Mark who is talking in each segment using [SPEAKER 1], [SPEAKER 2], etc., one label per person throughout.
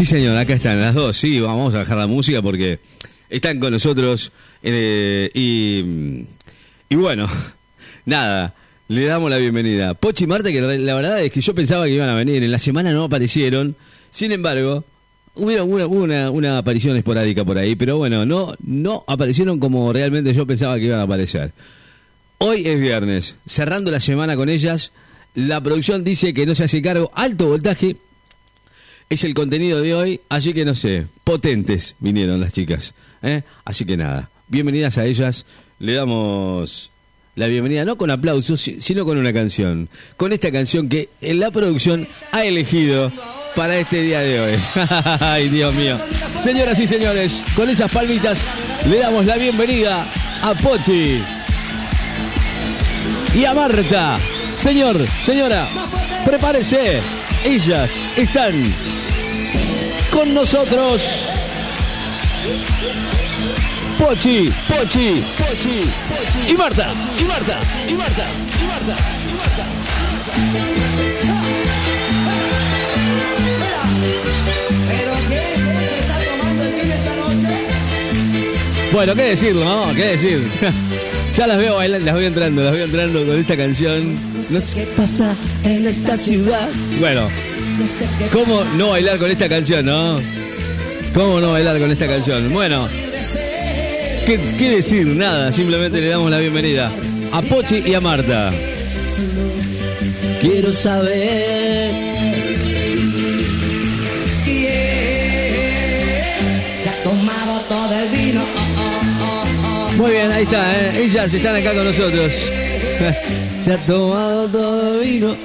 [SPEAKER 1] Sí, señor, acá están las dos. Sí, vamos a bajar la música porque están con nosotros. eh, y, y bueno, nada, le damos la bienvenida. Pochi y Marta, que la verdad es que yo pensaba que iban a venir. En la semana no aparecieron. Sin embargo, hubieron una, una, una aparición esporádica por ahí. Pero bueno, no, no aparecieron como realmente yo pensaba que iban a aparecer. Hoy es viernes, cerrando la semana con ellas. La producción dice que no se hace cargo. Alto voltaje es el contenido de hoy, así que no sé, potentes vinieron las chicas. ¿eh? Así que nada, bienvenidas a ellas. Le damos la bienvenida no con aplausos, si- sino con una canción. Con esta canción que la producción ha elegido para este día de hoy. Ay, Dios mío. Señoras y señores, con esas palmitas le damos la bienvenida a Pochi y a Marta. Señor, señora, prepárese. Ellas están con nosotros. Pochi, Pochi, Pochi, Pochi. Y Marta, y Marta, y Marta, y Marta, y Marta. Bueno, qué decirlo, ¿no? ¿Qué decir? ya las veo bailando, las veo entrando, las veo entrando con esta canción. No sé qué pasa en esta ciudad. Bueno, ¿cómo no bailar con esta canción, no? ¿Cómo no bailar con esta canción? Bueno, ¿qué, qué decir? Nada, simplemente le damos la bienvenida a Pochi y a Marta. Quiero saber.
[SPEAKER 2] Se ha tomado todo el vino.
[SPEAKER 1] Muy bien, ahí está, ¿eh? ellas están acá con nosotros. Se ha tomado todo el vino.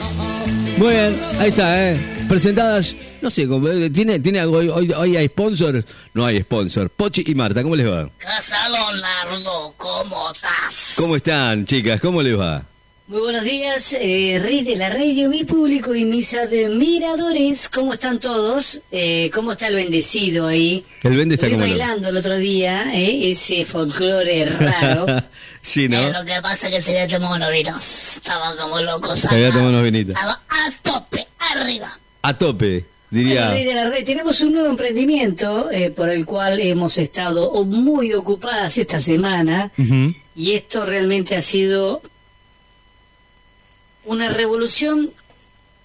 [SPEAKER 1] Muy bien, ahí está, ¿eh? Presentadas. No sé, eh, ¿tiene, tiene algo? Hoy, hoy, hoy hay sponsor? No hay sponsor. Pochi y Marta, ¿cómo les va?
[SPEAKER 3] Casa Leonardo, ¿cómo estás?
[SPEAKER 1] ¿Cómo están, chicas? ¿Cómo les va?
[SPEAKER 3] Muy buenos días, eh, Rey de la Radio, mi público y mis admiradores. ¿Cómo están todos? Eh, ¿Cómo está el bendecido ahí?
[SPEAKER 1] El vende está
[SPEAKER 3] Estuve
[SPEAKER 1] como...
[SPEAKER 3] bailando el otro día, eh, ese folclore raro.
[SPEAKER 1] sí, ¿no?
[SPEAKER 4] Eh, lo que pasa es que se había tomado unos vinos. Estaba como loco.
[SPEAKER 1] Se había tomado unos vinitos.
[SPEAKER 4] Estaba a tope.
[SPEAKER 1] A tope,
[SPEAKER 3] Bueno,
[SPEAKER 1] diría...
[SPEAKER 3] La Red, tenemos un nuevo emprendimiento eh, por el cual hemos estado muy ocupadas esta semana y esto realmente ha sido una revolución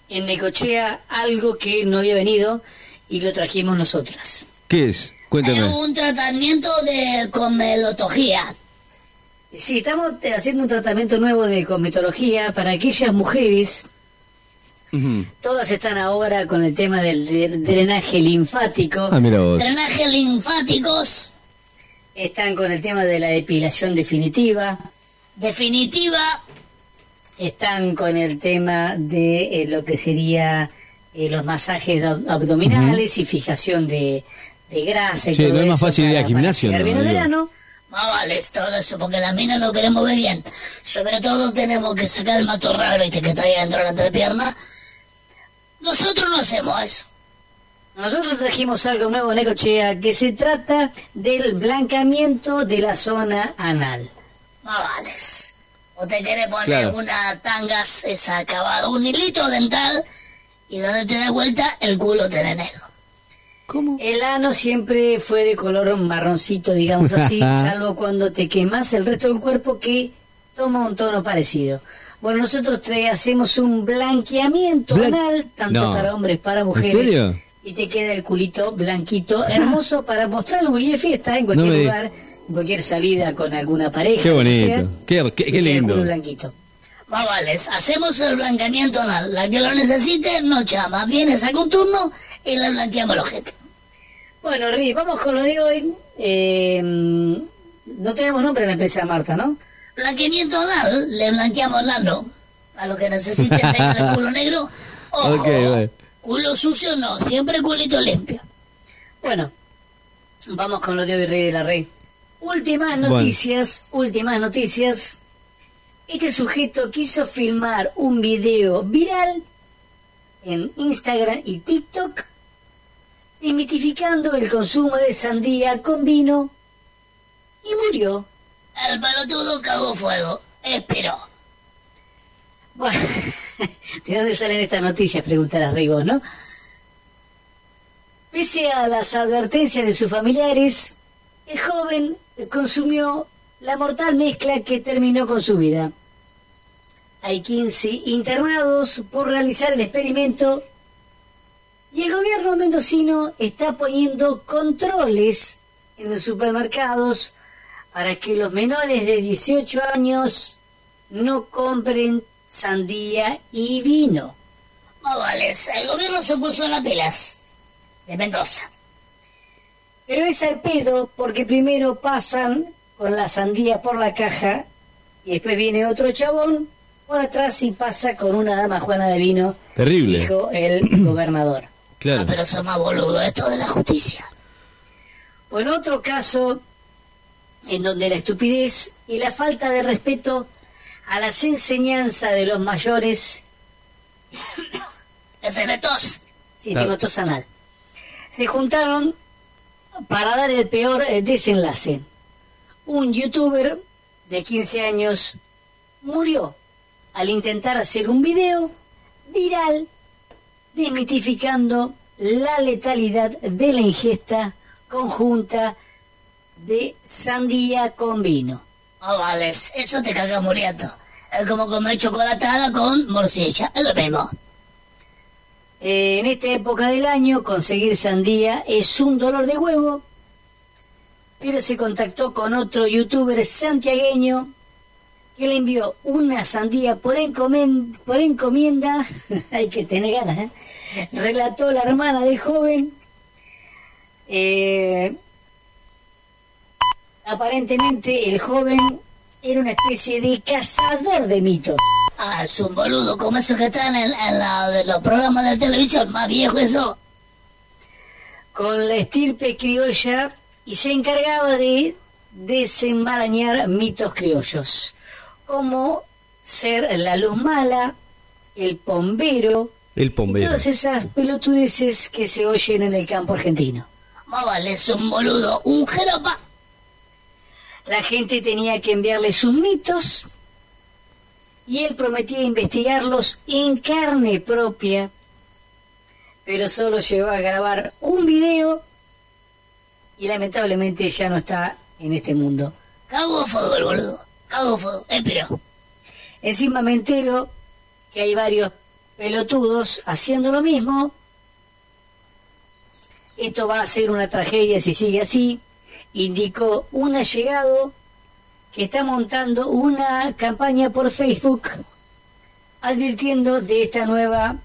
[SPEAKER 3] en Necochea, algo que no había venido y lo trajimos nosotras.
[SPEAKER 1] ¿Qué es? Cuéntame.
[SPEAKER 4] un tratamiento de comelotología.
[SPEAKER 3] Sí, estamos haciendo un tratamiento nuevo de cosmetología para aquellas mujeres, Todas están ahora con el tema del de- drenaje linfático,
[SPEAKER 1] Ah, mira vos.
[SPEAKER 4] Drenaje linfáticos.
[SPEAKER 3] están con el tema de la depilación definitiva,
[SPEAKER 4] Definitiva.
[SPEAKER 3] están con el tema de eh, lo que sería eh, los masajes ab- abdominales y fijación de, de grasa y
[SPEAKER 1] Sí,
[SPEAKER 3] todo
[SPEAKER 1] no es más fácil ir al gimnasio,
[SPEAKER 3] para
[SPEAKER 1] ¿no?
[SPEAKER 3] verano.
[SPEAKER 4] Más vale todo eso, porque las minas lo queremos ver bien. Sobre todo tenemos que sacar el matorral, viste, que está ahí adentro de la entrepierna. Nosotros no hacemos eso.
[SPEAKER 3] Nosotros trajimos algo nuevo Necochea que se trata del blancamiento de la zona anal.
[SPEAKER 4] Más vales. O te querés poner
[SPEAKER 1] Claro.
[SPEAKER 4] una tanga esa acabada, un hilito dental, y donde te das vuelta, el culo tiene negro.
[SPEAKER 1] ¿Cómo?
[SPEAKER 3] El ano siempre fue de color marroncito, digamos así, salvo cuando te quemas el resto del cuerpo que toma un tono parecido. Bueno, nosotros te hacemos un blanqueamiento
[SPEAKER 1] Blan-
[SPEAKER 3] anal, tanto
[SPEAKER 1] No.
[SPEAKER 3] para hombres, para
[SPEAKER 1] ¿En
[SPEAKER 3] mujeres.
[SPEAKER 1] serio?
[SPEAKER 3] Y te queda el culito blanquito, hermoso para mostrarlo en fiesta, en
[SPEAKER 1] No
[SPEAKER 3] cualquier
[SPEAKER 1] me
[SPEAKER 3] lugar, en cualquier salida con alguna pareja.
[SPEAKER 1] Qué
[SPEAKER 3] sea,
[SPEAKER 1] bonito. Qué, qué- qué
[SPEAKER 3] el
[SPEAKER 1] lindo.
[SPEAKER 3] culo blanquito.
[SPEAKER 4] Hacemos el blanqueamiento anal. La que lo necesite, no llama. Viene, saca un turno y le blanqueamos el ojete.
[SPEAKER 3] Bueno, Ri, vamos con lo de hoy. Eh, no tenemos nombre en la empresa Marta, ¿no?
[SPEAKER 4] Blanqueamiento anal, le blanqueamos el ano. A lo que necesite tenga el culo negro. Ojo,
[SPEAKER 1] Ok, bueno.
[SPEAKER 4] culo sucio no, siempre culito limpio.
[SPEAKER 3] Bueno, vamos con lo de hoy, Rey de la Rey. Últimas
[SPEAKER 1] Bueno.
[SPEAKER 3] noticias, últimas noticias. Este sujeto quiso filmar un video viral en Instagram y TikTok desmitificando el consumo de sandía con vino y murió.
[SPEAKER 4] El pelotudo cagó fuego. Esperó.
[SPEAKER 3] Bueno, ¿de dónde salen estas noticias? Preguntarás Rey vos, ¿no? Pese a las advertencias de sus familiares, el joven consumió la mortal mezcla que terminó con su vida. Hay 15 internados por realizar el experimento y el gobierno mendocino está poniendo controles en los supermercados para que los menores de 18 años no compren sandía y vino.
[SPEAKER 4] No vale, el gobierno se puso en las pilas de Mendoza.
[SPEAKER 3] Pero es al pedo porque primero pasan con la sandía por la caja y después viene otro chabón por atrás y pasa con una dama juana de vino.
[SPEAKER 1] Terrible.
[SPEAKER 3] Dijo el gobernador.
[SPEAKER 1] Claro.
[SPEAKER 4] Ah, pero son más boludos, esto de la justicia.
[SPEAKER 3] O en otro caso, en donde la estupidez y la falta de respeto a las enseñanzas de los mayores,
[SPEAKER 4] ¿Ya tenés tos?
[SPEAKER 3] sí,
[SPEAKER 1] Claro.
[SPEAKER 3] tengo tos anal, se juntaron para dar el peor eh, desenlace. Un youtuber de 15 años murió al intentar hacer un video viral desmitificando la letalidad de la ingesta conjunta de sandía con vino.
[SPEAKER 4] No vale, eso te caga muriendo. Es como comer chocolatada con morcilla, es lo mismo.
[SPEAKER 3] Eh, en esta época del año conseguir sandía es un dolor de huevo, pero se contactó con otro youtuber santiagueño que le envió una sandía por, encomen- por encomienda, hay que tener ganas, ¿eh? relató la hermana del joven. Eh, aparentemente el joven era una especie de cazador de mitos.
[SPEAKER 4] Ah, es un boludo como esos que están en, en la de los programas de televisión, más viejo eso.
[SPEAKER 3] con la estirpe criolla y se encargaba de desenmarañar mitos criollos, como ser la luz mala, el pombero,
[SPEAKER 1] El
[SPEAKER 3] y
[SPEAKER 1] pombero.
[SPEAKER 3] todas esas pelotudeces que se oyen en el campo argentino.
[SPEAKER 4] Más vale, es un boludo, un jeropa.
[SPEAKER 3] La gente tenía que enviarle sus mitos y él prometía investigarlos en carne propia, pero solo llegó a grabar un video y lamentablemente ya no está en este mundo.
[SPEAKER 4] Cago fuego el boludo, cago fuego, eh, pero.
[SPEAKER 3] Encima me entero que hay varios pelotudos haciendo lo mismo. Esto va a ser una tragedia si sigue así, indicó un allegado que está montando una campaña por Facebook advirtiendo de esta nueva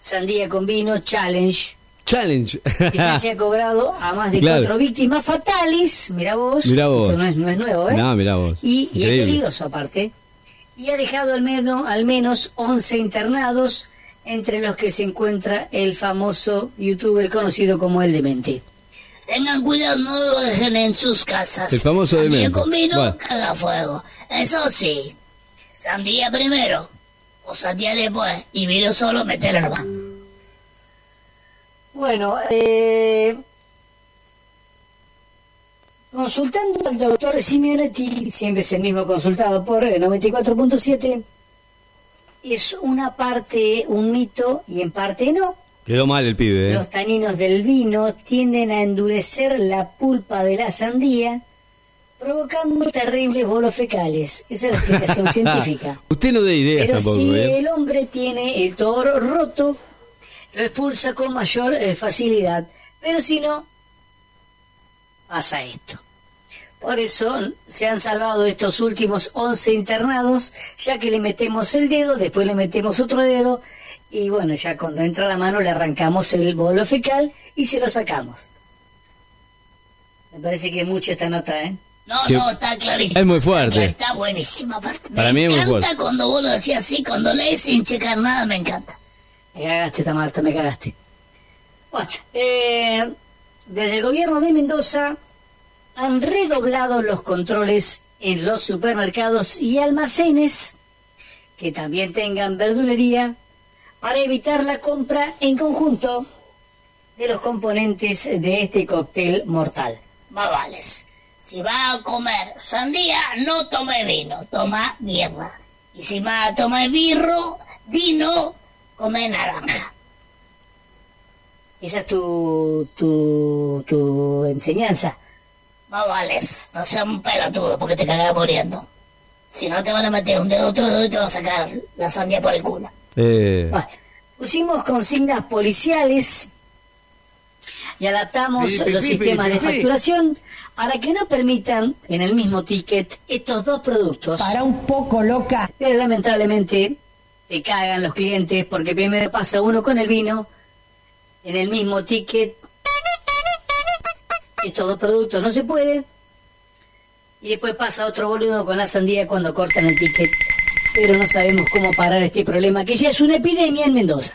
[SPEAKER 3] sandía con vino challenge
[SPEAKER 1] Challenge.
[SPEAKER 3] que ya se ha cobrado a más de
[SPEAKER 1] Claro.
[SPEAKER 3] cuatro víctimas fatales. Mira vos,
[SPEAKER 1] Mirá vos.
[SPEAKER 3] esto no es, no es nuevo, ¿eh?
[SPEAKER 1] No, mirá vos.
[SPEAKER 3] Y, y es peligroso aparte. Y ha dejado al menos, al menos 11 internados, entre los que se encuentra el famoso youtuber conocido como El Demente.
[SPEAKER 4] Tengan cuidado, no lo dejen en sus casas.
[SPEAKER 1] El famoso
[SPEAKER 4] Sandía
[SPEAKER 1] demente.
[SPEAKER 4] con vino,
[SPEAKER 1] Bueno.
[SPEAKER 4] caga fuego. Eso sí, sandía primero, o sandía después, y vino solo, metelo nomás.
[SPEAKER 3] Bueno, eh, consultando al doctor Simeonetti, siempre es el mismo consultado por eh, 94.7, es una parte un mito y en parte no.
[SPEAKER 1] Quedó mal el pibe, ¿eh?
[SPEAKER 3] Los taninos del vino tienden a endurecer la pulpa de la sandía, provocando terribles bolos fecales. Esa es la explicación científica.
[SPEAKER 1] Usted no dé ideas
[SPEAKER 3] Pero
[SPEAKER 1] tampoco,
[SPEAKER 3] si
[SPEAKER 1] ¿eh?
[SPEAKER 3] el hombre tiene el toro roto, lo expulsa con mayor eh, facilidad. Pero si no, pasa esto. Por eso se han salvado estos últimos 11 internados, ya que le metemos el dedo, después le metemos otro dedo, y bueno, ya cuando entra la mano le arrancamos el bolo fecal y se lo sacamos. Me parece que es mucho esta nota, ¿eh?
[SPEAKER 4] No,
[SPEAKER 1] Que-
[SPEAKER 4] no, está clarísimo.
[SPEAKER 1] Es muy fuerte.
[SPEAKER 4] Está buenísima aparte.
[SPEAKER 1] Para
[SPEAKER 4] me
[SPEAKER 1] mí es muy
[SPEAKER 4] encanta
[SPEAKER 1] fuerte.
[SPEAKER 4] cuando vos lo decís así, cuando lees sin checar nada, me encanta.
[SPEAKER 3] Me cagaste, Tamarta, me cagaste. Bueno, eh, desde el gobierno de Mendoza han redoblado los controles en los supermercados y almacenes que también tengan verdulería para evitar la compra en conjunto de los componentes de este cóctel mortal.
[SPEAKER 4] Más vales. Si vas a comer sandía, no tome vino, toma mierda. Y si vas a tomar birro, vino, come naranja.
[SPEAKER 3] Esa es tu, tu, tu enseñanza.
[SPEAKER 4] No vales, no seas un pelotudo porque te cagas muriendo. Si no te van a meter un dedo otro dedo y te van a sacar la sandía por el culo.
[SPEAKER 1] Eh,
[SPEAKER 3] Bueno, pusimos consignas policiales y adaptamos
[SPEAKER 5] Pi, pi,
[SPEAKER 3] los
[SPEAKER 5] pi,
[SPEAKER 3] sistemas
[SPEAKER 5] pi,
[SPEAKER 3] de facturación para que no permitan en el mismo ticket estos dos productos.
[SPEAKER 2] Para un poco loca.
[SPEAKER 3] Pero lamentablemente te cagan los clientes porque primero pasa uno con el vino en el mismo ticket. Estos dos productos no se pueden. Y después pasa otro boludo con la sandía cuando cortan el ticket. Pero no sabemos cómo parar este problema que ya es una epidemia en Mendoza.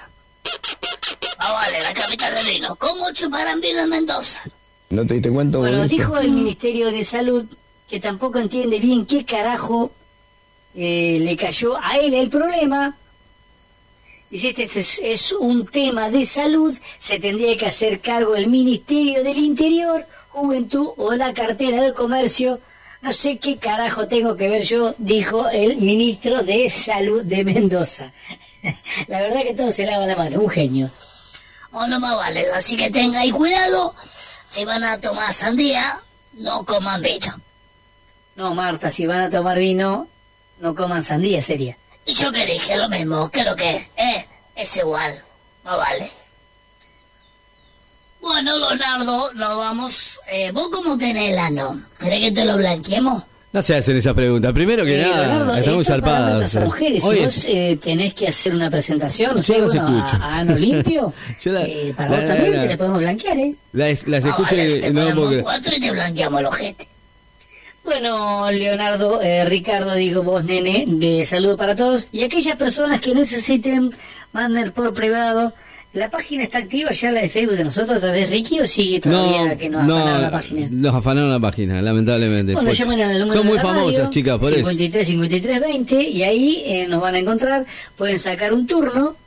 [SPEAKER 4] No vale, la capital del vino. ¿Cómo chuparán vino en Mendoza?
[SPEAKER 6] ¿No te diste cuenta,
[SPEAKER 3] Bueno, dijo el Ministerio de Salud que tampoco entiende bien qué carajo eh, le cayó a él el problema. Dice, este es, es un tema de salud, se tendría que hacer cargo el Ministerio del Interior, Juventud o la cartera de comercio. No sé qué carajo tengo que ver yo, dijo el ministro de Salud de Mendoza. La verdad que todo se lava la mano, un genio.
[SPEAKER 4] O no más vale, así que tengan cuidado. Si van a tomar sandía, no coman vino.
[SPEAKER 3] No, Marta, si van a tomar vino, no coman sandía, sería.
[SPEAKER 4] Y yo que dije lo mismo, creo que eh, es igual. No vale. Bueno, Leonardo, nos vamos. Eh, ¿Vos cómo tenés el ano? ¿Querés que te lo blanqueemos?
[SPEAKER 1] no se hacen esa pregunta. Primero que
[SPEAKER 3] Eh,
[SPEAKER 1] nada,
[SPEAKER 3] Leonardo,
[SPEAKER 1] están muy
[SPEAKER 3] esto es para
[SPEAKER 1] zarpadas.
[SPEAKER 3] nuestras mujeres.
[SPEAKER 1] Oye,
[SPEAKER 3] si vos eh, tenés que hacer una presentación, no sé,
[SPEAKER 1] las
[SPEAKER 3] bueno,
[SPEAKER 1] escucho.
[SPEAKER 3] a, a ano limpio,
[SPEAKER 1] la-
[SPEAKER 3] eh, para
[SPEAKER 1] la-
[SPEAKER 3] vos
[SPEAKER 1] la-
[SPEAKER 3] también te la podemos blanquear, ¿eh?
[SPEAKER 1] las, las escucho y
[SPEAKER 4] te
[SPEAKER 1] no lo puedo
[SPEAKER 4] cuatro y te blanqueamos el ojete.
[SPEAKER 3] Bueno, Leonardo, eh, Ricardo, digo vos, nene, de saludo para todos. Y aquellas personas que necesiten, manden por privado. ¿La página está activa ya, la de Facebook de nosotros, otra vez Ricky, o sigue todavía
[SPEAKER 1] No,
[SPEAKER 3] que nos afanaron
[SPEAKER 1] no,
[SPEAKER 3] la página?
[SPEAKER 1] nos afanaron la página, lamentablemente.
[SPEAKER 3] Bueno,
[SPEAKER 1] Pues,
[SPEAKER 3] llamen al número
[SPEAKER 1] son
[SPEAKER 3] de
[SPEAKER 1] muy
[SPEAKER 3] la
[SPEAKER 1] famosas,
[SPEAKER 3] radio,
[SPEAKER 1] chicas, por eso.
[SPEAKER 3] 53 53 20 y ahí eh, nos van a encontrar, pueden sacar un turno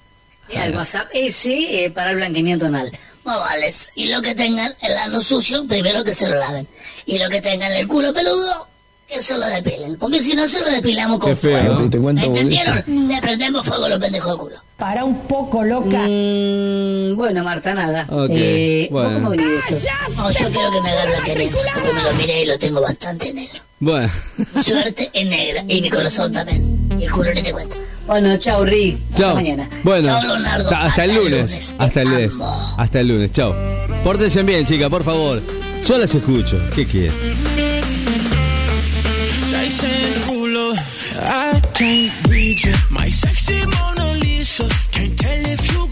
[SPEAKER 3] eh, al WhatsApp ese eh, para el blanqueamiento anal.
[SPEAKER 4] No vales. Y lo que tengan el ano sucio, primero que se lo laven. Y lo que tengan el culo peludo, que se lo depilen. Porque si no, se lo depilamos con
[SPEAKER 1] Qué feo,
[SPEAKER 4] fuego.
[SPEAKER 1] ¿no?
[SPEAKER 6] ¿Te
[SPEAKER 4] ¿Me
[SPEAKER 6] boludo?
[SPEAKER 4] entendieron? Le prendemos fuego a los pendejos al culo.
[SPEAKER 2] Para un poco loca.
[SPEAKER 3] Mm, bueno, Marta, nada.
[SPEAKER 1] Ok,
[SPEAKER 3] Eh, ¿vos
[SPEAKER 1] bueno.
[SPEAKER 3] cómo venís eso?
[SPEAKER 4] No, yo quiero que me haga blanqueamiento, porque me lo miré y lo tengo bastante negro.
[SPEAKER 1] Bueno,
[SPEAKER 4] Mi suerte es negra, y mi corazón también. Y el culo ni te cuento.
[SPEAKER 3] Bueno, chau, Rick. Hasta
[SPEAKER 1] chao.
[SPEAKER 3] mañana.
[SPEAKER 1] Bueno,
[SPEAKER 4] Chao, Leonardo.
[SPEAKER 1] hasta, hasta
[SPEAKER 4] Hasta
[SPEAKER 1] el lunes.
[SPEAKER 4] lunes.
[SPEAKER 1] Hasta el lunes.
[SPEAKER 4] amo.
[SPEAKER 1] Hasta el lunes, chao. Pórtense bien, chicas, por favor. Yo las escucho. ¿Qué quieren?
[SPEAKER 7] I can't. My sexy Lisa. Can't tell if you